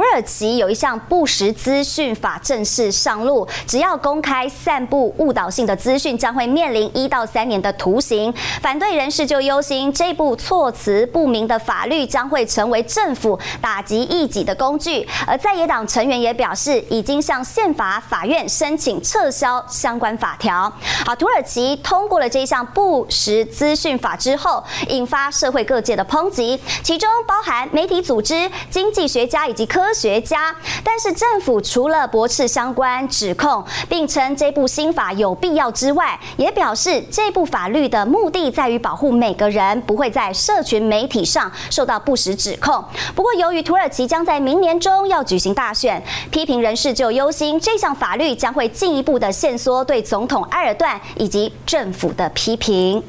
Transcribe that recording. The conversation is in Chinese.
土耳其有一项不实资讯法正式上路，只要公开散布误导性的资讯，将会面临一到三年的徒刑。反对人士就忧心，这部措辞不明的法律将会成为政府打击异己的工具。而在野党成员也表示，已经向宪法法院申请撤销相关法条。好，土耳其通过了这项不实资讯法之后，引发社会各界的抨击，其中包含媒体组织、经济学家以及科。科学家，但是政府除了驳斥相关指控，并称这部新法有必要之外，也表示这部法律的目的在于保护每个人不会在社群媒体上受到不实指控。不过，由于土耳其将在明年中要举行大选，批评人士就忧心这项法律将会进一步的限缩对总统埃尔段以及政府的批评。